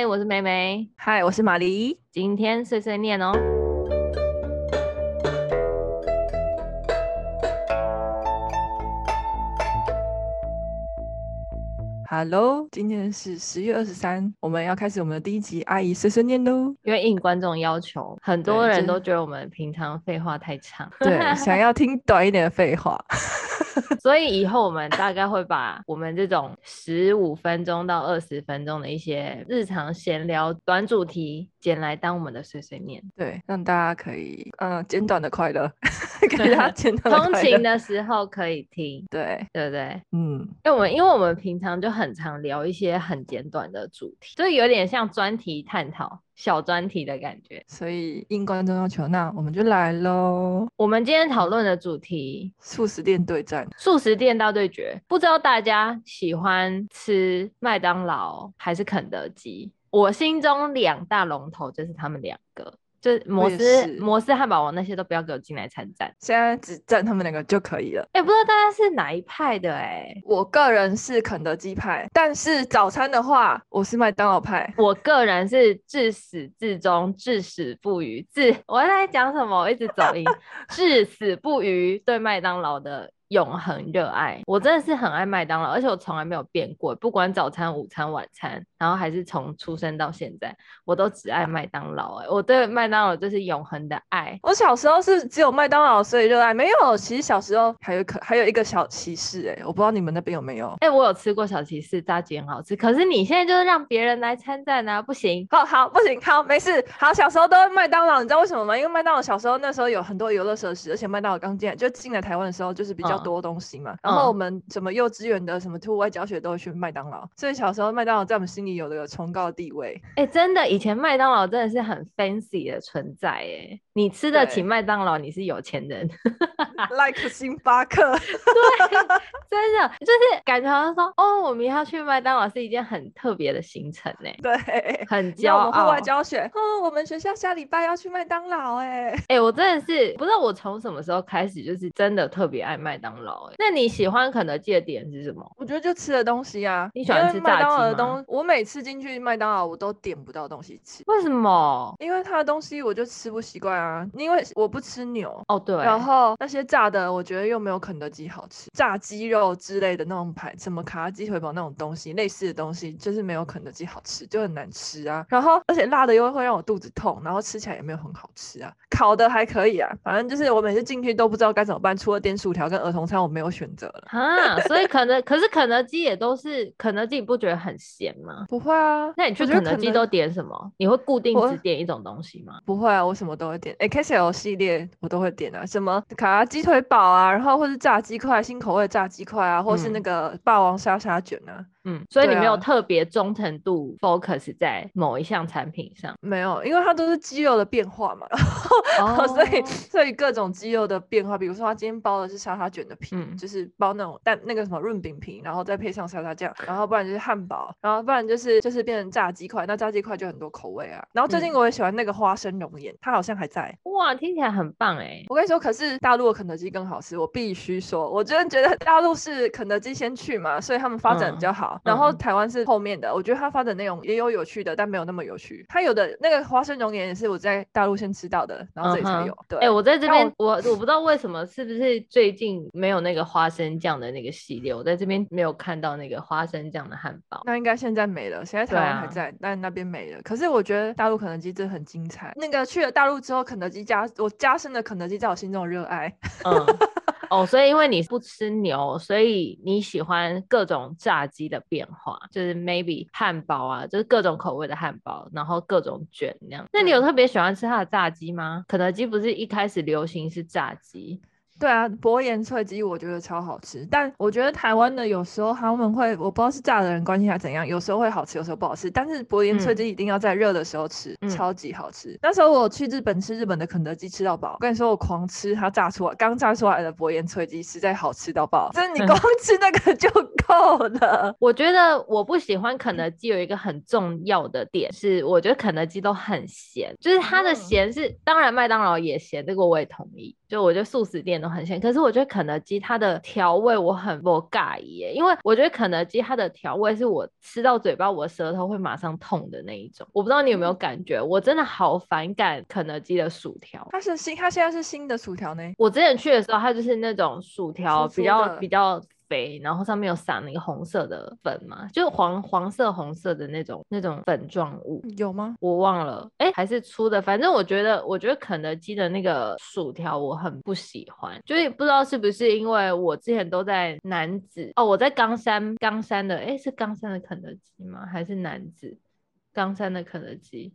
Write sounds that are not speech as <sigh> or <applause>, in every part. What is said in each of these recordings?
嗨，我是梅梅。嗨，我是玛丽。今天碎碎念哦。Hello，今天是十月二十三，我们要开始我们的第一集阿姨碎碎念喽。因为应观众要求，很多人都觉得我们平常废话太长，对，想要听短一点的废话。<laughs> 所以以后我们大概会把我们这种十五分钟到二十分钟的一些日常闲聊短主题剪来当我们的碎碎念，对，让大家可以嗯简短的快乐，<laughs> <laughs> 给大家简短的快乐。通勤的时候可以听，对对不对？嗯，因为我们因为我们平常就很常聊一些很简短的主题，就有点像专题探讨。小专题的感觉，所以应观众要求，那我们就来喽。我们今天讨论的主题：素食店对战，素食店大对决。不知道大家喜欢吃麦当劳还是肯德基？我心中两大龙头就是他们两个。就摩斯摩斯汉堡王那些都不要给我进来参战，现在只战他们两个就可以了。哎、欸，不知道大家是哪一派的哎、欸？我个人是肯德基派，但是早餐的话，我是麦当劳派。我个人是至始至终至死不渝，至我在讲什么？我一直走音，<laughs> 至死不渝对麦当劳的。永恒热爱，我真的是很爱麦当劳，而且我从来没有变过，不管早餐、午餐、晚餐，然后还是从出生到现在，我都只爱麦当劳。哎，我对麦当劳就是永恒的爱。我小时候是只有麦当劳所以热爱，没有，其实小时候还有可还有一个小骑士，哎，我不知道你们那边有没有？哎、欸，我有吃过小骑士炸鸡，很好吃。可是你现在就是让别人来参战啊，不行，哦好不行，好没事，好，小时候都麦当劳，你知道为什么吗？因为麦当劳小时候那时候有很多游乐设施，而且麦当劳刚进来就进来台湾的时候就是比较。多东西嘛，然后我们什么幼稚园的什么户外教学都会去麦当劳，所以小时候麦当劳在我们心里有了崇高的地位。哎、欸，真的，以前麦当劳真的是很 fancy 的存在，哎，你吃得起麦当劳，你是有钱人，<laughs> like 星巴克，<laughs> 对，真的就是感觉好像说，哦，我们要去麦当劳是一件很特别的行程，呢，对，很骄傲。户外教学，哦，我们学校下礼拜要去麦当劳，哎，哎，我真的是不知道我从什么时候开始，就是真的特别爱麦当劳。那你喜欢肯德基的点是什么？我觉得就吃的东西啊。你喜欢吃麦当劳的东西？我每次进去麦当劳，我都点不到东西吃。为什么？因为它的东西我就吃不习惯啊。因为我不吃牛哦，对。然后那些炸的，我觉得又没有肯德基好吃。炸鸡肉之类的那种排，什么卡拉鸡腿堡那种东西，类似的东西，就是没有肯德基好吃，就很难吃啊。然后而且辣的又会让我肚子痛，然后吃起来也没有很好吃啊。烤的还可以啊，反正就是我每次进去都不知道该怎么办，除了点薯条跟儿童餐，我没有选择了啊。所以可能，可是肯德基也都是肯德基，你不觉得很咸吗？不会啊。那你去肯德基都点什么？你会固定只点一种东西吗？不会啊，我什么都会点。哎，KCL 系列我都会点啊，什么卡拉鸡腿堡啊，然后或是炸鸡块，新口味炸鸡块啊，或是那个霸王沙沙卷啊。嗯，所以你没有特别忠诚度 focus 在某一项产品上？没有，因为它都是肌肉的变化嘛。<laughs> 哦，所以所以各种肌肉的变化，比如说他今天包的是沙沙卷的皮，嗯、就是包那种蛋那个什么润饼皮，然后再配上沙沙酱，然后不然就是汉堡，然后不然就是就是变成炸鸡块，那炸鸡块就很多口味啊。然后最近我也喜欢那个花生熔岩，它好像还在。哇，听起来很棒哎！我跟你说，可是大陆的肯德基更好吃，我必须说，我真的觉得大陆是肯德基先去嘛，所以他们发展比较好，嗯、然后台湾是后面的。我觉得他发的内容也有有趣的，但没有那么有趣。他有的那个花生熔岩也是我在大陆先吃到的，然后这里才有。对，哎、欸，我在这边，我我不知道为什么，是不是最近没有那个花生酱的那个系列？我在这边没有看到那个花生酱的汉堡。那应该现在没了，现在台湾还在，啊、但那边没了。可是我觉得大陆肯德基真的很精彩。那个去了大陆之后，肯德基加我加深了肯德基在我心中的热爱。嗯，哦，所以因为你不吃牛，所以你喜欢各种炸鸡的变化，就是 maybe 汉堡啊，就是各种口味的汉堡，然后各种卷那样。那你有特别喜欢吃它的炸鸡吗？肯德基不是一开始流行是炸鸡？对啊，薄盐脆鸡我觉得超好吃，但我觉得台湾的有时候他们会，我不知道是炸的人关系还是怎样，有时候会好吃，有时候不好吃。但是薄盐脆鸡一定要在热的时候吃，嗯、超级好吃。那时候我去日本吃日本的肯德基吃到饱，我跟你说我狂吃它炸出来刚炸出来的薄盐脆鸡，实在好吃到爆，就是你光吃那个就够了。嗯、我觉得我不喜欢肯德基有一个很重要的点是，我觉得肯德基都很咸，就是它的咸是、嗯、当然麦当劳也咸，这个我也同意。就我觉得速食店的。很咸。可是我觉得肯德基它的调味我很不介意耶，因为我觉得肯德基它的调味是我吃到嘴巴我舌头会马上痛的那一种。我不知道你有没有感觉，我真的好反感肯德基的薯条。它是新，它现在是新的薯条呢。我之前去的时候，它就是那种薯条比较比较。肥，然后上面有撒那个红色的粉嘛，就是黄黄色红色的那种那种粉状物，有吗？我忘了，哎，还是粗的。反正我觉得，我觉得肯德基的那个薯条我很不喜欢，就是不知道是不是因为我之前都在南子哦，我在冈山冈山的，哎，是冈山的肯德基吗？还是南子？冈山的肯德基。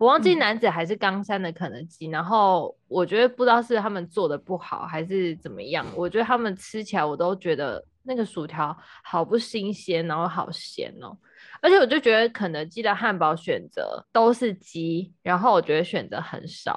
我忘记男子还是冈山的肯德基，嗯、然后我觉得不知道是他们做的不好还是怎么样，我觉得他们吃起来我都觉得那个薯条好不新鲜，然后好咸哦。而且我就觉得肯德基的汉堡选择都是鸡，然后我觉得选择很少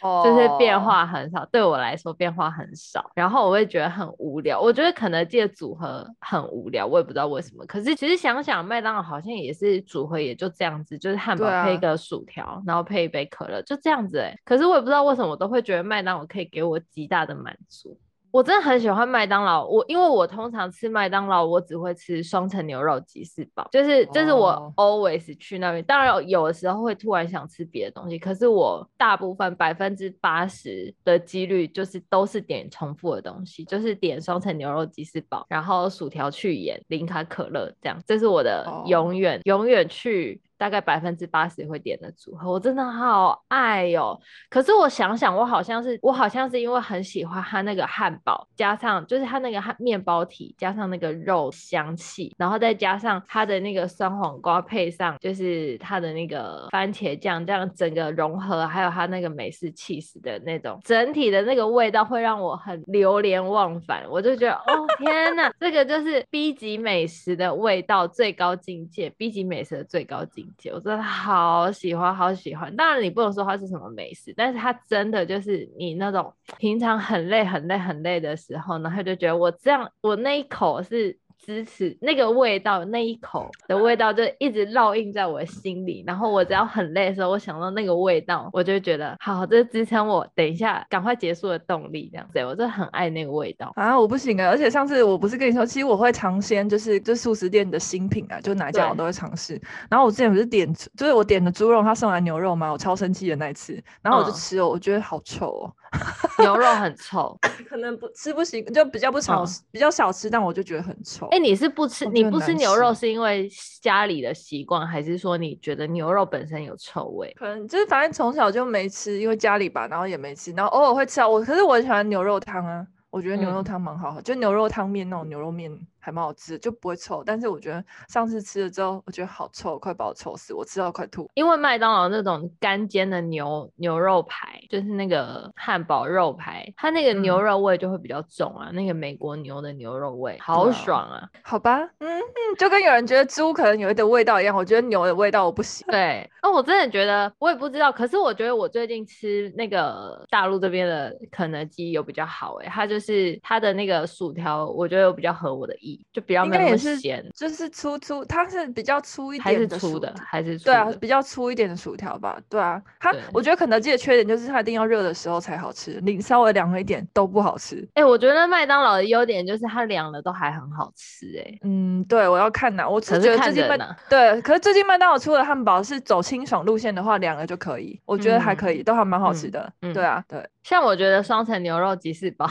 ，oh. <laughs> 就是变化很少。对我来说变化很少，然后我会觉得很无聊。我觉得肯德基的组合很无聊，我也不知道为什么。可是其实想想，麦当劳好像也是组合，也就这样子，就是汉堡配一个薯条，啊、然后配一杯可乐，就这样子哎。可是我也不知道为什么，我都会觉得麦当劳可以给我极大的满足。我真的很喜欢麦当劳，我因为我通常吃麦当劳，我只会吃双层牛肉吉士堡，就是这、就是我 always 去那边。Oh. 当然有的时候会突然想吃别的东西，可是我大部分百分之八十的几率就是都是点重复的东西，就是点双层牛肉吉士堡，然后薯条去盐，零卡可乐这样，这是我的永远、oh. 永远去。大概百分之八十会点的组合，我真的好爱哟、喔。可是我想想，我好像是我好像是因为很喜欢它那个汉堡，加上就是它那个面包体，加上那个肉香气，然后再加上它的那个酸黄瓜，配上就是它的那个番茄酱，这样整个融合，还有它那个美式起司的那种整体的那个味道，会让我很流连忘返。我就觉得，哦天哪，这个就是 B 级美食的味道最高境界，B 级美食的最高境我真的好喜欢，好喜欢。当然，你不能说它是什么美食，但是它真的就是你那种平常很累、很累、很累的时候，然后就觉得我这样，我那一口是。支持那个味道，那一口的味道就一直烙印在我的心里。然后我只要很累的时候，我想到那个味道，我就觉得好，这支撑我等一下赶快结束的动力。这样子，我真的很爱那个味道啊！我不行啊！而且上次我不是跟你说，其实我会尝鲜，就是就素食店的新品啊，就哪家我都会尝试。然后我之前不是点，就是我点的猪肉，他送来牛肉嘛，我超生气的那一次。然后我就吃了，嗯、我觉得好臭哦。<laughs> 牛肉很臭，<laughs> 可能不吃不行，就比较不少，嗯、比较少吃，但我就觉得很臭。哎、欸，你是不吃，你不吃牛肉是因为家里的习惯，还是说你觉得牛肉本身有臭味？可能就是反正从小就没吃，因为家里吧，然后也没吃，然后偶尔会吃啊。我可是我很喜欢牛肉汤啊，我觉得牛肉汤蛮好喝，嗯、就牛肉汤面那种牛肉面。还蛮好吃，就不会臭。但是我觉得上次吃了之后，我觉得好臭，快把我臭死，我吃到快吐。因为麦当劳那种干煎的牛牛肉排，就是那个汉堡肉排，它那个牛肉味就会比较重啊，嗯、那个美国牛的牛肉味，好爽啊。好吧，嗯嗯，就跟有人觉得猪可能有一点味道一样，我觉得牛的味道我不行。对，那我真的觉得我也不知道，可是我觉得我最近吃那个大陆这边的肯德基有比较好哎、欸，它就是它的那个薯条，我觉得有比较合我的意。就比较没那么咸，就是粗粗，它是比较粗一点的，还是粗的，还是粗对啊，比较粗一点的薯条吧，对啊，它我觉得肯德基的缺点就是它一定要热的时候才好吃，你稍微凉了一点都不好吃。哎、欸，我觉得麦当劳的优点就是它凉了都还很好吃、欸，哎，嗯，对，我要看呐，我只觉得最近麦对，可是最近麦当劳出的汉堡是走清爽路线的话，凉了就可以，我觉得还可以，嗯、都还蛮好吃的，嗯、对啊，对。像我觉得双层牛肉吉士堡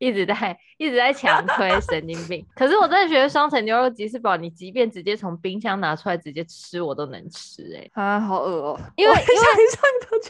一直在一直在强推，神经病。可是我真的觉得双层牛肉吉士堡，你即便直接从冰箱拿出来直接吃，我都能吃哎、欸。啊，好饿哦！因为因为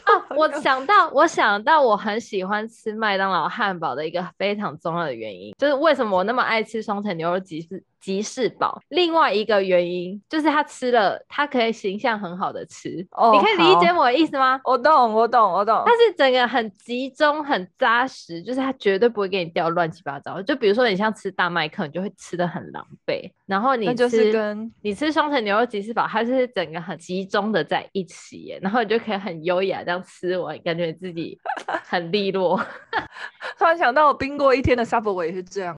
啊，我想到我想到我很喜欢吃麦当劳汉堡的一个非常重要的原因，就是为什么我那么爱吃双层牛肉吉士。吉士堡，另外一个原因就是他吃了，他可以形象很好的吃。哦，你可以理解我的意思吗？我懂，我懂，我懂。它是整个很集中、很扎实，就是他绝对不会给你掉乱七八糟。就比如说你像吃大麦克，你就会吃的很狼狈。然后你吃，就是跟你吃双层牛肉吉士堡，它是整个很集中的在一起耶，然后你就可以很优雅这样吃完，感觉自己很利落。<laughs> 突然想到我冰过一天的 Subway 是这样。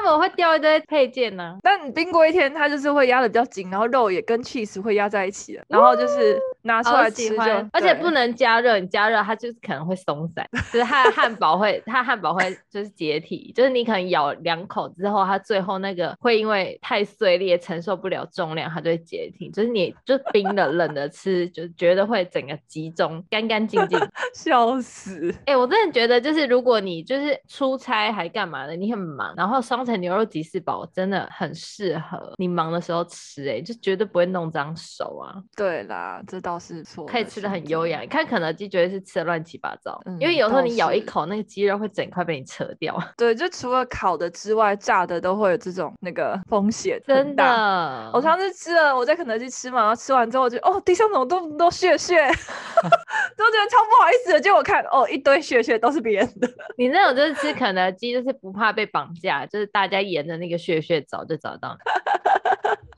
们会掉一堆配件呢、啊。但你冰过一天，它就是会压的比较紧，然后肉也跟 cheese 会压在一起的，然后就是拿出来吃就，而且不能加热，你加热它就是可能会松散，<laughs> 就是它的汉堡会，它汉堡会就是解体，就是你可能咬两口之后，它最后那个会因为太碎裂承受不了重量，它就会解体。就是你就冰的冷的吃，就觉得会整个集中干干净净，<laughs> 笑死！哎、欸，我真的觉得就是如果你就是出差还干嘛的，你很忙，然后双层牛肉吉士堡真的很适合你忙的时候吃、欸，哎，就绝对不会弄脏手啊。对啦，这倒是错，可以吃的很优雅。你看肯德基绝对是吃的乱七八糟、嗯，因为有时候你咬一口，那个鸡肉会整块被你扯掉。<laughs> 对，就除了烤的之外，炸的都会有这种那个风险。真的，我上次吃了，我在肯德基吃嘛，然后吃完之后我就哦，地上怎么都都屑屑，<laughs> 都觉得超不好意思的。结果看哦，一堆屑屑都是别人的。你那种就是吃肯德基，就是不怕被绑架，就是大家沿着那个穴穴找就找到。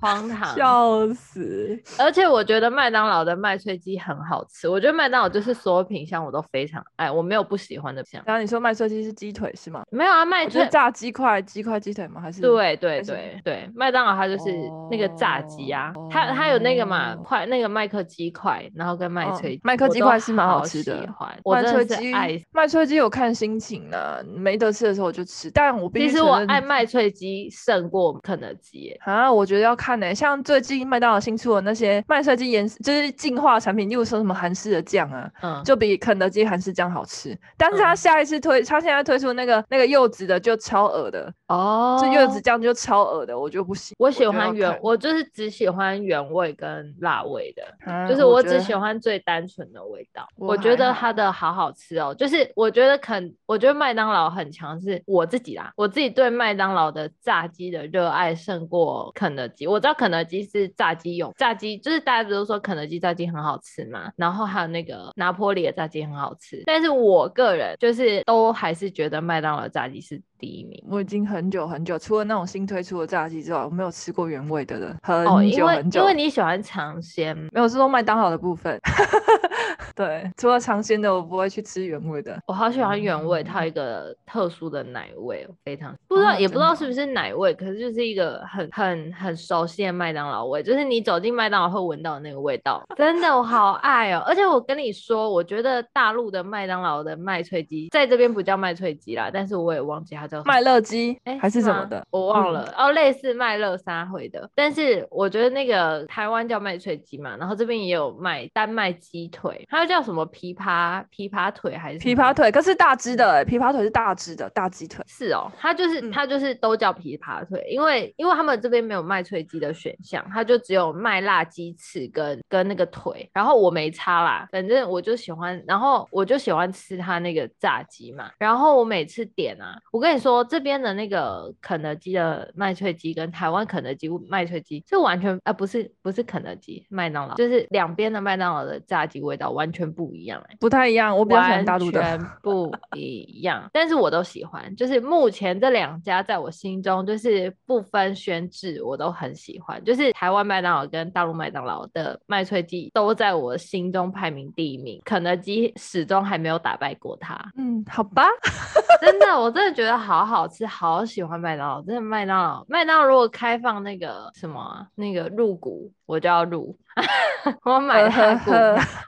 荒唐，笑死！而且我觉得麦当劳的麦脆鸡很好吃。我觉得麦当劳就是所有品相我都非常爱，我没有不喜欢的品项。然后你说麦脆鸡是鸡腿是吗？没有啊，麦脆炸鸡块，鸡块鸡腿吗？还是？对对对对，麦当劳它就是那个炸鸡啊，哦、它它有那个嘛块，那个麦克鸡块，然后跟麦脆麦克鸡块是蛮好吃的。麦脆鸡，麦脆鸡有看心情呢，没得吃的时候我就吃。但我必须其实我爱麦脆鸡胜过肯德基啊，我觉得要看。像最近麦当劳新出的那些麦脆鸡颜，就是进化产品，例如说什么韩式的酱啊，嗯，就比肯德基韩式酱好吃。但是他下一次推，他现在推出那个那个柚子的就超恶的哦，这柚子酱就超恶的，我就不行。我喜欢原，我，我就是只喜欢原味跟辣味的，嗯、就是我只喜欢最单纯的味道。我，我觉得它的好好吃哦，就是我觉得肯，我觉得麦当劳很强，是我自己啦，我自己对麦当劳的炸鸡的热爱胜过肯德基。我知道肯德基是炸鸡用，炸鸡就是大家不都说肯德基炸鸡很好吃嘛，然后还有那个拿坡里的炸鸡很好吃，但是我个人就是都还是觉得麦当劳炸鸡是第一名。我已经很久很久，除了那种新推出的炸鸡之外，我没有吃过原味的了，很久很久。哦、因为因为你喜欢尝鲜，没有是说麦当劳的部分。<laughs> 对，除了尝鲜的，我不会去吃原味的。我好喜欢原味，它有一个特殊的奶味，非常不知道、哦、也不知道是不是奶味，可是就是一个很很很熟悉的麦当劳味，就是你走进麦当劳会闻到那个味道。真的，我好爱哦！而且我跟你说，我觉得大陆的麦当劳的麦脆鸡在这边不叫麦脆鸡啦，但是我也忘记它叫麦乐鸡，哎，还是什么的，我忘了、嗯、哦，类似麦乐沙回的。但是我觉得那个台湾叫麦脆鸡嘛，然后这边也有卖丹麦鸡腿，它叫什么琵琶琵琶腿还是琵琶腿？可是大只的，琵琶腿是大只的大鸡腿。是哦，它就是、嗯、它就是都叫琵琶腿，因为因为他们这边没有麦脆鸡的选项，它就只有麦辣鸡翅跟跟那个腿。然后我没差啦，反正我就喜欢，然后我就喜欢吃它那个炸鸡嘛。然后我每次点啊，我跟你说这边的那个肯德基的麦脆鸡跟台湾肯德基麦脆鸡是完全啊不是不是肯德基麦当劳，就是两边的麦当劳的炸鸡味道完全不一样。不太一样，我比较喜欢大陆的。完全 <laughs> 不一样，但是我都喜欢。就是目前这两家在我心中就是不分轩制，我都很喜欢。就是台湾麦当劳跟大陆麦当劳的麦脆鸡都在我心中排名第一名，肯德基始终还没有打败过它。嗯，好吧，<laughs> 真的，我真的觉得好好吃，好喜欢麦当劳。真的麦当劳，麦当劳如果开放那个什么那个入股，我就要入。<laughs> 我买它股，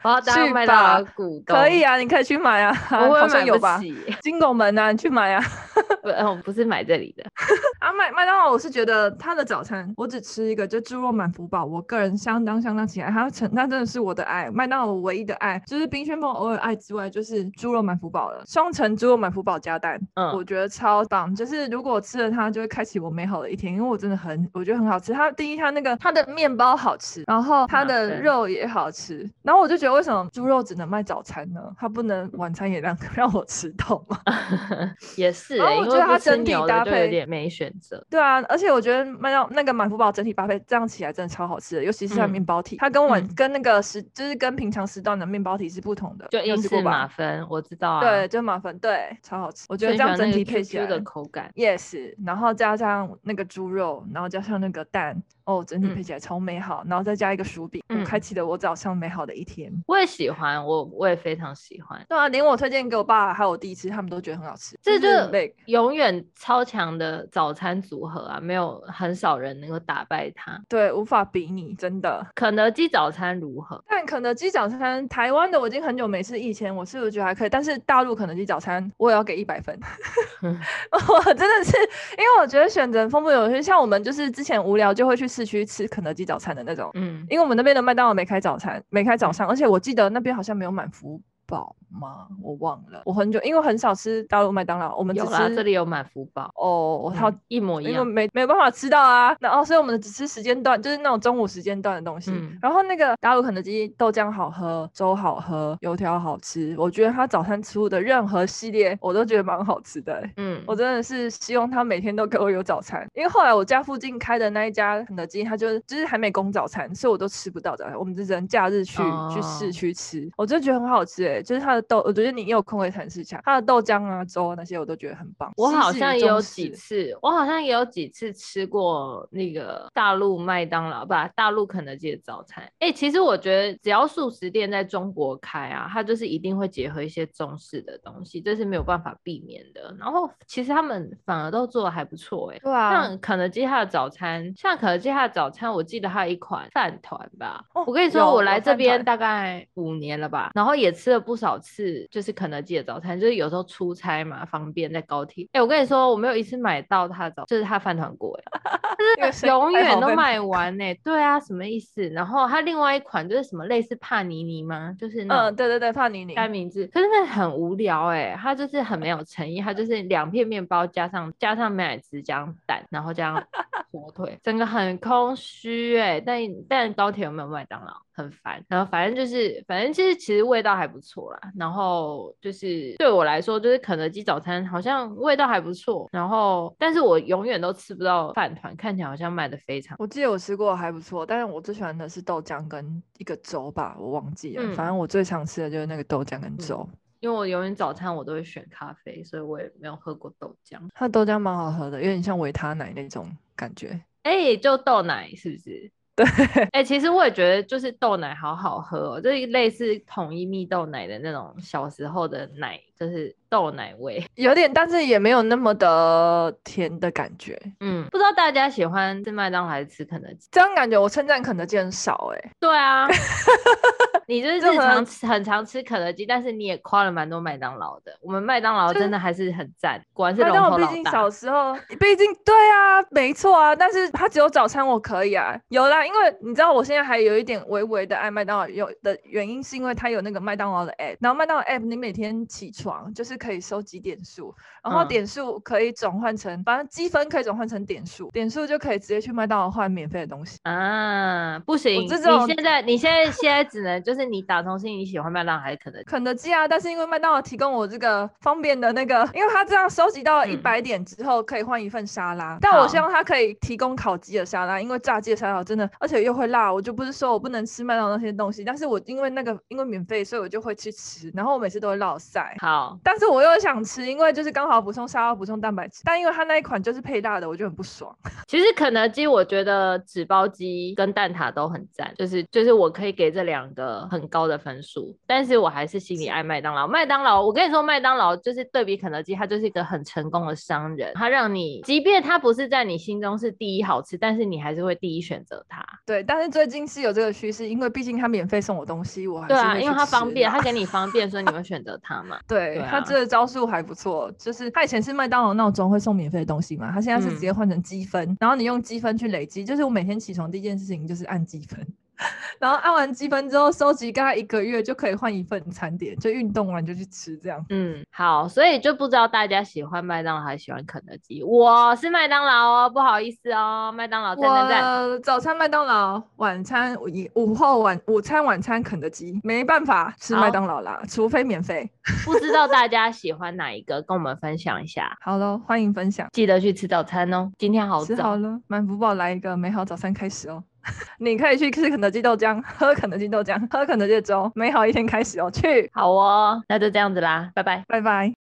我要当麦当劳股东。可以啊，你可以去买啊，我会买有吧？金拱门啊，你去买啊。不，我不是买这里的。<laughs> 啊，麦麦当劳，我是觉得它的早餐，我只吃一个，就猪肉满福堡，我个人相当相当喜爱。它成，它真的是我的爱。麦当劳唯一的爱，就是冰旋风偶尔爱之外，就是猪肉满福堡了。双层猪肉满福堡加蛋，嗯，我觉得超棒。就是如果吃了它，就会开启我美好的一天，因为我真的很，我觉得很好吃。它第一，它那个它的面包好吃，然后它。的肉也好吃，然后我就觉得为什么猪肉只能卖早餐呢？它不能晚餐也让 <laughs> 让我吃到吗？<laughs> 也是、欸，我觉得它整体搭配有点没选择。对啊，而且我觉得麦当那个满福堡整体搭配这样起来真的超好吃的，尤其是它面包体，嗯、它跟晚、嗯、跟那个时就是跟平常时段的面包体是不同的，就英式马芬，我知道啊，对，就马芬，对，超好吃。我觉得这样整体配起来的口感，yes，然后加上那个猪肉，然后加上那个蛋。哦，整体配起来超美好，嗯、然后再加一个薯饼，嗯、我开启了我早上美好的一天。我也喜欢，我我也非常喜欢。对啊，连我推荐给我爸还有我弟吃，他们都觉得很好吃。这就是永远超强的早餐组合啊，没有很少人能够打败它。对，无法比拟，真的。肯德基早餐如何？但肯德基早餐，台湾的我已经很久没吃，以前我是不是觉得还可以？但是大陆肯德基早餐，我也要给一百分。<laughs> 我真的是，因为我觉得选择丰富有趣，像我们就是之前无聊就会去市区吃肯德基早餐的那种。嗯，因为我们那边的麦当劳没开早餐，没开早上，而且我记得那边好像没有满服务。饱吗？我忘了，我很久，因为很少吃大陆麦当劳，我们只吃有这里有满福堡哦，它、嗯、一模一样，因为没没有办法吃到啊，然后所以我们只吃时间段，就是那种中午时间段的东西。嗯、然后那个大陆肯德基豆浆好喝，粥好喝，油条好吃，我觉得他早餐出的任何系列我都觉得蛮好吃的、欸。嗯，我真的是希望他每天都给我有早餐，因为后来我家附近开的那一家肯德基，他就就是还没供早餐，所以我都吃不到早餐，我们只能假日去、哦、去市区吃，我真的觉得很好吃哎、欸，就是他的豆。我觉得你有空可以尝试一下它的豆浆啊、粥啊那些，我都觉得很棒。我好像也有几次，我好像也有几次吃过那个大陆麦当劳，吧，大陆肯德基的早餐。哎、欸，其实我觉得只要素食店在中国开啊，它就是一定会结合一些中式的东西，这是没有办法避免的。然后其实他们反而都做的还不错，哎，对啊。像肯德基它的早餐，像肯德基它的早餐，我记得还有一款饭团吧。哦、我跟你说，我来这边大概五年了吧，然后也吃了不少次。就是肯德基的早餐，就是有时候出差嘛，方便在高铁。哎、欸，我跟你说，我没有一次买到他的早，就是他饭团过，哎，就是永远都卖完呢。对啊，什么意思？然后他另外一款就是什么类似帕尼尼吗？就是那嗯，对对对，帕尼尼，该名字，可是那很无聊哎，他就是很没有诚意，他就是两片面包加上加上美乃滋加蛋，然后加上 <laughs> 火腿，整个很空虚哎。但但高铁有没有麦当劳？很烦，然后反正就是，反正其实其实味道还不错啦。然后就是对我来说，就是肯德基早餐好像味道还不错。然后，但是我永远都吃不到饭团，看起来好像卖的非常。我记得我吃过还不错，但是我最喜欢的是豆浆跟一个粥吧，我忘记了。嗯、反正我最常吃的就是那个豆浆跟粥、嗯，因为我永远早餐我都会选咖啡，所以我也没有喝过豆浆。它豆浆蛮好喝的，有点像维他奶那种感觉。哎、欸，就豆奶是不是？对，<laughs> 哎、欸，其实我也觉得就是豆奶好好喝哦，就是类似统一蜜豆奶的那种小时候的奶。就是豆奶味，有点，但是也没有那么的甜的感觉。嗯，不知道大家喜欢吃麦当劳还是吃肯德基？这样感觉我称赞肯德基很少哎、欸。对啊，<laughs> 你就是日常吃很常吃肯德基，但是你也夸了蛮多麦当劳的。我们麦当劳真的还是很赞，果然是龙头老大。毕竟小时候，<laughs> 毕竟对啊，没错啊，但是它只有早餐我可以啊，有啦，因为你知道我现在还有一点微微的爱麦当劳，有的原因是因为它有那个麦当劳的 app，然后麦当劳 app 你每天起床。就是可以收集点数，然后点数可以转换成，嗯、反正积分可以转换成点数，点数就可以直接去麦当劳换免费的东西啊！不行，你现在你现在现在只能就是你打从心里喜欢麦当劳还是肯德基？肯德基啊！但是因为麦当劳提供我这个方便的那个，因为他这样收集到一百点之后可以换一份沙拉，嗯、但我希望他可以提供烤鸡的沙拉，因为炸鸡的沙拉真的，而且又会辣，我就不是说我不能吃麦当劳那些东西，但是我因为那个因为免费，所以我就会去吃，然后我每次都会落晒。好。但是我又想吃，因为就是刚好补充沙拉，补充蛋白质。但因为它那一款就是配辣的，我就很不爽。<laughs> 其实肯德基，我觉得纸包鸡跟蛋挞都很赞，就是就是我可以给这两个很高的分数。但是我还是心里爱麦当劳。麦当劳，我跟你说，麦当劳就是对比肯德基，它就是一个很成功的商人，它让你，即便它不是在你心中是第一好吃，但是你还是会第一选择它。对，但是最近是有这个趋势，因为毕竟它免费送我东西，我还是对啊，因为它方便，它给你方便，所以你会选择它嘛。对，它这个招数还不错，就是他以前是麦当劳闹钟会送免费的东西嘛，他现在是直接换成积分，嗯、然后你用积分去累积，就是我每天起床第一件事情就是按积分。然后按完积分之后，收集大概一个月就可以换一份餐点，就运动完就去吃这样。嗯，好，所以就不知道大家喜欢麦当劳还是喜欢肯德基。我是麦当劳哦，不好意思哦，麦当劳赞赞赞。早餐麦当劳，晚餐午后晚午餐晚餐肯德基，没办法吃麦当劳啦，除非免费。不知道大家喜欢哪一个，跟我们分享一下。好喽，欢迎分享，记得去吃早餐哦。今天好早，吃好了，满福宝来一个美好早餐开始哦。<laughs> 你可以去吃肯德基豆浆，喝肯德基豆浆，喝肯德基的粥，美好一天开始哦！去，好哦，那就这样子啦，拜拜，拜拜。